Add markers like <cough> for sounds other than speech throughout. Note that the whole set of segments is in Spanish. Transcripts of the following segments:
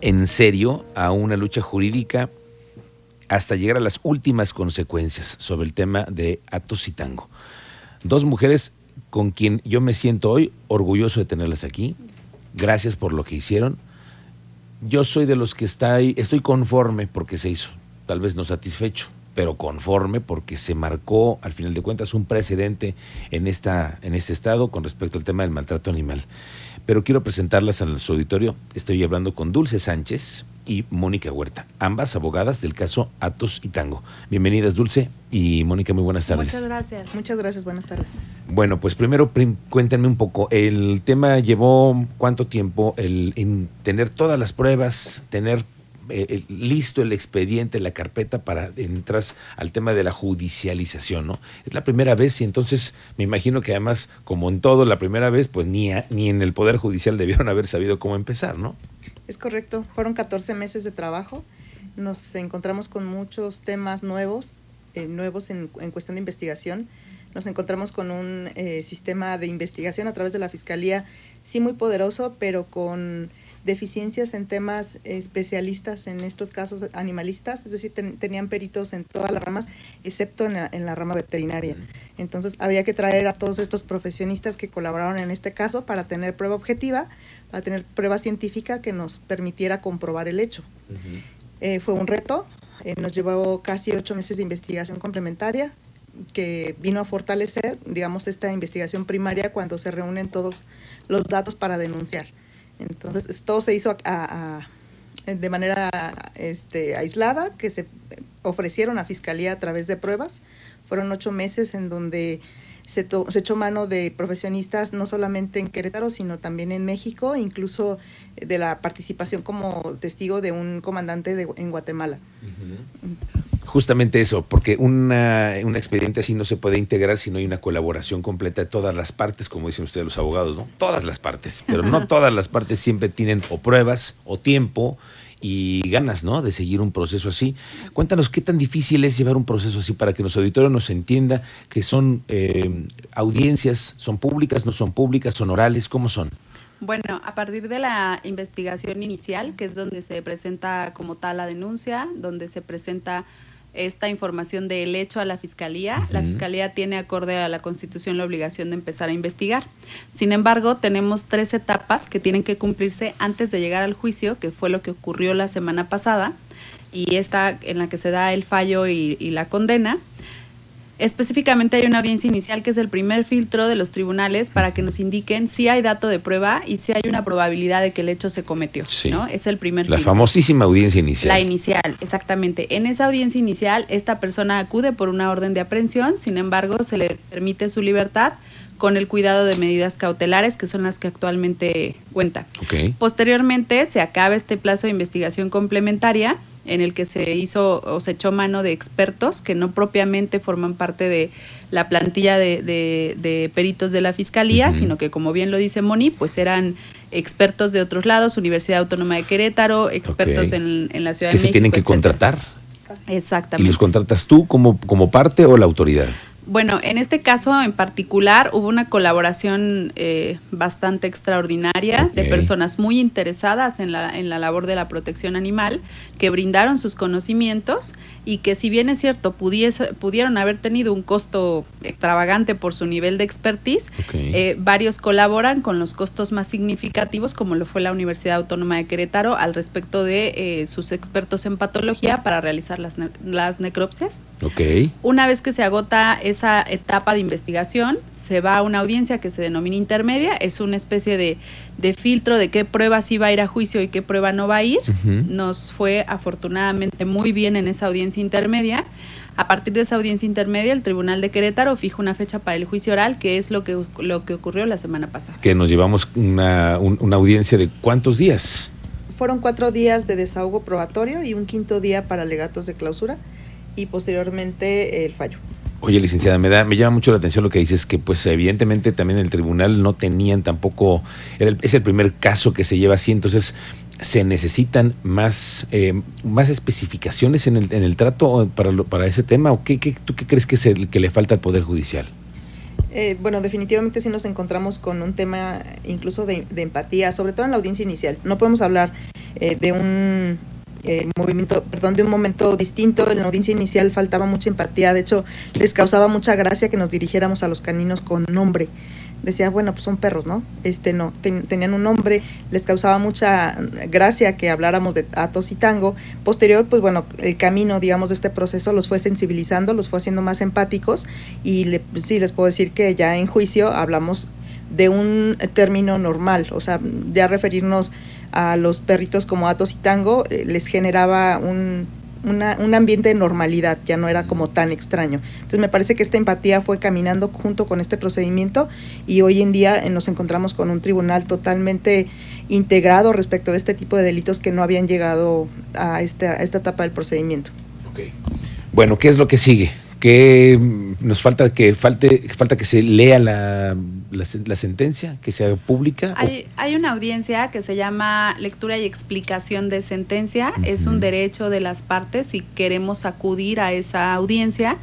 en serio a una lucha jurídica hasta llegar a las últimas consecuencias sobre el tema de Atos y Tango. Dos mujeres con quien yo me siento hoy orgulloso de tenerlas aquí. Gracias por lo que hicieron. Yo soy de los que está ahí, estoy conforme porque se hizo, tal vez no satisfecho, pero conforme porque se marcó, al final de cuentas, un precedente en, esta, en este estado con respecto al tema del maltrato animal. Pero quiero presentarlas al su auditorio. Estoy hablando con Dulce Sánchez y Mónica Huerta, ambas abogadas del caso Atos y Tango. Bienvenidas, Dulce y Mónica, muy buenas tardes. Muchas gracias. Muchas gracias, buenas tardes. Bueno, pues primero cuéntenme un poco, el tema llevó cuánto tiempo el en tener todas las pruebas, tener eh, listo el expediente, la carpeta para entrar al tema de la judicialización, ¿no? Es la primera vez y entonces me imagino que además, como en todo, la primera vez, pues ni, ni en el Poder Judicial debieron <laughs> haber sabido cómo empezar, ¿no? Es correcto, fueron 14 meses de trabajo, nos encontramos con muchos temas nuevos, eh, nuevos en, cuestión de investigación, nos encontramos con un eh, sistema de investigación a través de la Fiscalía, sí muy poderoso, pero con deficiencias en temas especialistas en estos casos animalistas, es decir, tenían peritos en todas las ramas, excepto en la, en la, rama veterinaria. Entonces, habría que traer a todos estos profesionistas que colaboraron en este caso para tener prueba objetiva, para tener prueba científica que nos permitiera comprobar el hecho. Eh, fue un reto, eh, nos llevó casi ocho meses de investigación complementaria, que vino a fortalecer, digamos, esta investigación primaria cuando se reúnen todos los datos para denunciar. Entonces, todo se hizo de manera este, aislada, que se ofrecieron a Fiscalía a través de pruebas. Fueron ocho meses en donde se, se, echó mano de profesionistas no solamente en Querétaro, sino también en México, incluso de la participación como testigo de un comandante de, en Guatemala justamente eso, porque una, un expediente así no se puede integrar si no hay una colaboración completa de todas las partes, como dicen ustedes los abogados, ¿no? Todas las partes, pero no <laughs> todas las partes siempre tienen o pruebas o tiempo y ganas, ¿no? De seguir un proceso así. Cuéntanos qué tan difícil es llevar un proceso así para que nuestro auditorio nos entienda que son eh, audiencias, son públicas, no son públicas, son orales, ¿cómo son? Bueno, a partir de la investigación inicial, que es donde se presenta como tal la denuncia, donde se presenta esta información del hecho a la Fiscalía. La Fiscalía tiene acorde a la Constitución la obligación de empezar a investigar. Sin embargo, tenemos tres etapas que tienen que cumplirse antes de llegar al juicio, que fue lo que ocurrió la semana pasada, y esta en la que se da el fallo y, y la condena. Específicamente hay una audiencia inicial que es el primer filtro de los tribunales para que nos indiquen si hay dato de prueba y si hay una probabilidad de que el hecho se cometió. ¿no? Es el primer La famosísima audiencia inicial. La inicial, exactamente. En esa audiencia inicial, esta persona acude por una orden de aprehensión, sin embargo, se le permite su libertad con el cuidado de medidas cautelares, que son las que actualmente cuenta. Posteriormente, se acaba este plazo de investigación complementaria en el que se hizo o se echó mano de expertos que no propiamente forman parte de la plantilla de, peritos de la fiscalía, sino que como bien lo dice Moni, pues eran expertos de otros lados, Universidad Autónoma de Querétaro, expertos en, la Ciudad de México. Que se tienen que contratar. Exactamente. ¿Y los contratas tú como, como parte o la autoridad? Bueno, en este caso en particular hubo una colaboración eh, bastante extraordinaria de personas muy interesadas en la, en la labor de la protección animal, que brindaron sus conocimientos y que si bien es cierto, pudieron haber tenido un costo extravagante por su nivel de expertise, eh, varios colaboran con los costos más significativos, como lo fue la Universidad Autónoma de Querétaro, al respecto de eh, sus expertos en patología para realizar las, las necropsias. Una vez que se agota esa etapa de investigación, se va a una audiencia que se denomina intermedia, es una especie de, filtro de qué pruebas iba a ir a juicio y qué prueba no va a ir. Nos fue afortunadamente muy bien en esa audiencia intermedia. A partir de esa audiencia intermedia, el Tribunal de Querétaro fija una fecha para el juicio oral, que es lo que, lo que ocurrió la semana pasada. Que nos llevamos una, una audiencia de cuántos días? Fueron cuatro días de desahogo probatorio y un quinto día para alegatos de clausura y posteriormente el fallo. Oye, licenciada, me da, me llama mucho la atención lo que dices, que pues evidentemente también el tribunal no tenían tampoco, es el primer caso que se lleva así, entonces se necesitan más, eh, más especificaciones en el, en el trato para, para ese tema, o qué, qué, tú qué crees que es el que le falta al Poder Judicial? Eh, bueno, definitivamente sí nos encontramos con un tema incluso de, empatía, sobre todo en la audiencia inicial. No podemos hablar eh, de un eh, movimiento, perdón, de un momento distinto. En la audiencia inicial faltaba mucha empatía. De hecho, les causaba mucha gracia que nos dirigiéramos a los caninos con nombre decía, bueno, pues son perros, ¿no? Este no, tenían un nombre, les causaba mucha gracia que habláramos de Atos y Tango. Posterior, pues bueno, el camino, digamos, de este proceso los fue sensibilizando, los fue haciendo más empáticos y sí les puedo decir que ya en juicio hablamos de un término normal, o sea, ya referirnos a los perritos como Atos y Tango eh, les generaba un un ambiente de normalidad, ya no era como tan extraño. Entonces me parece que esta empatía fue caminando junto con este procedimiento y hoy en día eh, nos encontramos con un tribunal totalmente integrado respecto de este tipo de delitos que no habían llegado a esta, esta etapa del procedimiento. Bueno, ¿qué es lo que sigue? Que nos falta que falte falta que se lea la, la, sentencia, que sea pública. Hay, hay, una audiencia que se llama lectura y explicación de sentencia. Es un derecho de las partes si queremos acudir a esa audiencia.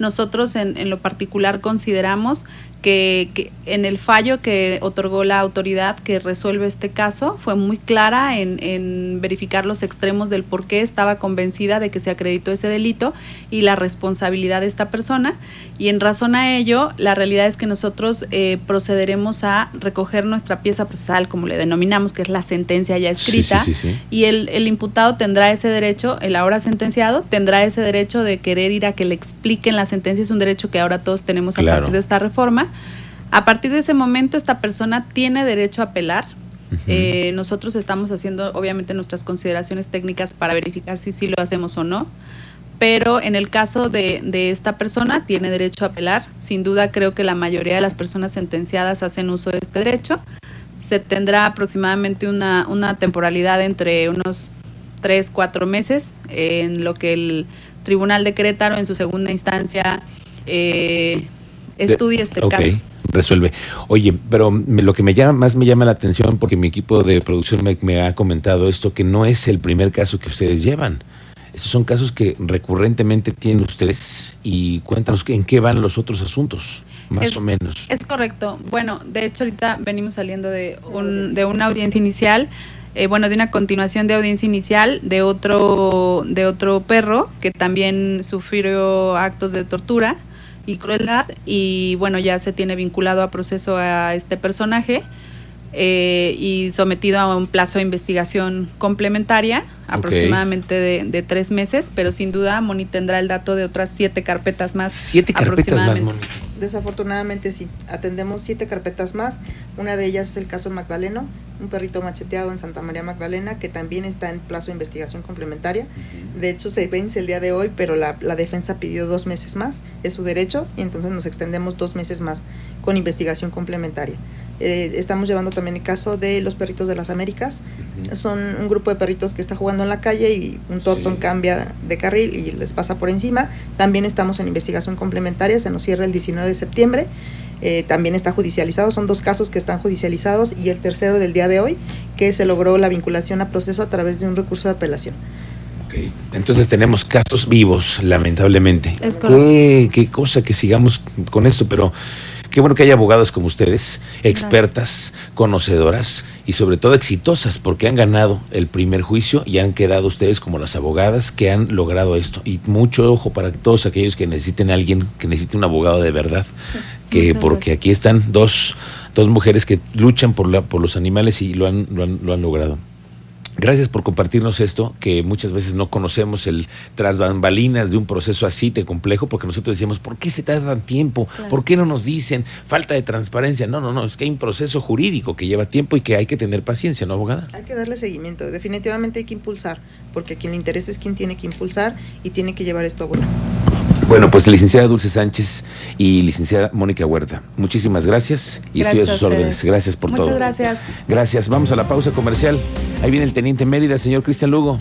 Nosotros en, en lo particular consideramos que, en el fallo que otorgó la autoridad que resuelve este caso fue muy clara en, en, verificar los extremos del por qué estaba convencida de que se acreditó ese delito y la responsabilidad de esta persona. Y en razón a ello, la realidad es que nosotros eh, procederemos a recoger nuestra pieza procesal, como le denominamos, que es la sentencia ya escrita, y el, el imputado tendrá ese derecho, el ahora sentenciado, tendrá ese derecho de querer ir a que le expliquen la sentencia, es un derecho que ahora todos tenemos a partir de esta reforma a partir de ese momento, esta persona tiene derecho a apelar. Eh, nosotros estamos haciendo, obviamente, nuestras consideraciones técnicas para verificar si sí lo hacemos o no. Pero en el caso de, esta persona, tiene derecho a apelar. Sin duda, creo que la mayoría de las personas sentenciadas hacen uso de este derecho. Se tendrá aproximadamente una, una temporalidad entre unos tres, cuatro meses en lo que el Tribunal de Querétaro, en su segunda instancia, eh, estudie este caso resuelve. Oye, pero lo que me llama más me llama la atención porque mi equipo de producción me, ha comentado esto que no es el primer caso que ustedes llevan. Estos son casos que recurrentemente tienen ustedes y cuéntanos en qué van los otros asuntos, más o menos. Es correcto. Bueno, de hecho ahorita venimos saliendo de, un, de una audiencia inicial, eh, bueno, de una continuación de audiencia inicial de otro, de otro perro que también sufrió actos de tortura y crueldad y bueno, ya se tiene vinculado a proceso a este personaje eh, y sometido a un plazo de investigación complementaria, aproximadamente de, tres meses, pero sin duda Moni tendrá el dato de otras siete carpetas más. Siete carpetas más, Moni. Desafortunadamente sí, atendemos siete carpetas más. Una de ellas es el caso Magdaleno, un perrito macheteado en Santa María Magdalena, que también está en plazo de investigación complementaria. De hecho, se vence el día de hoy, pero la, la defensa pidió dos meses más, es su derecho, y entonces nos extendemos dos meses más con investigación complementaria. Eh, estamos llevando también el caso de los perritos de las Américas. Son un grupo de perritos que está jugando en la calle y un totón cambia de carril y les pasa por encima. También estamos en investigación complementaria, se nos cierra el 19 de septiembre. Eh, también está judicializado, son dos casos que están judicializados y el tercero del día de hoy, que se logró la vinculación a proceso a través de un recurso de apelación. Entonces tenemos casos vivos, lamentablemente. qué, qué cosa que sigamos con esto, pero Qué bueno que hay abogados como ustedes, expertas, conocedoras y sobre todo exitosas, porque han ganado el primer juicio y han quedado ustedes como las abogadas que han logrado esto. Y mucho ojo para todos aquellos que necesiten a alguien, que necesite un abogado de verdad, que porque aquí están dos, dos mujeres que luchan por, la, por los animales y lo han, lo han, lo han logrado. Gracias por compartirnos esto, que muchas veces no conocemos el tras bambalinas de un proceso así de complejo, porque nosotros decíamos, ¿por qué se tardan tiempo? ¿Por qué no nos dicen falta de transparencia? No, no, no, es que hay un proceso jurídico que lleva tiempo y que hay que tener paciencia, ¿no, abogada? Hay que darle seguimiento, definitivamente hay que impulsar, porque a quien le interesa es quien tiene que impulsar y tiene que llevar esto a bueno. Bueno, pues licenciada Dulce Sánchez y licenciada Mónica Huerta, muchísimas gracias y estoy a sus órdenes. Gracias por todo. Muchas gracias. Gracias. Vamos a la pausa comercial. Ahí viene el teniente Mérida, señor Cristian Lugo.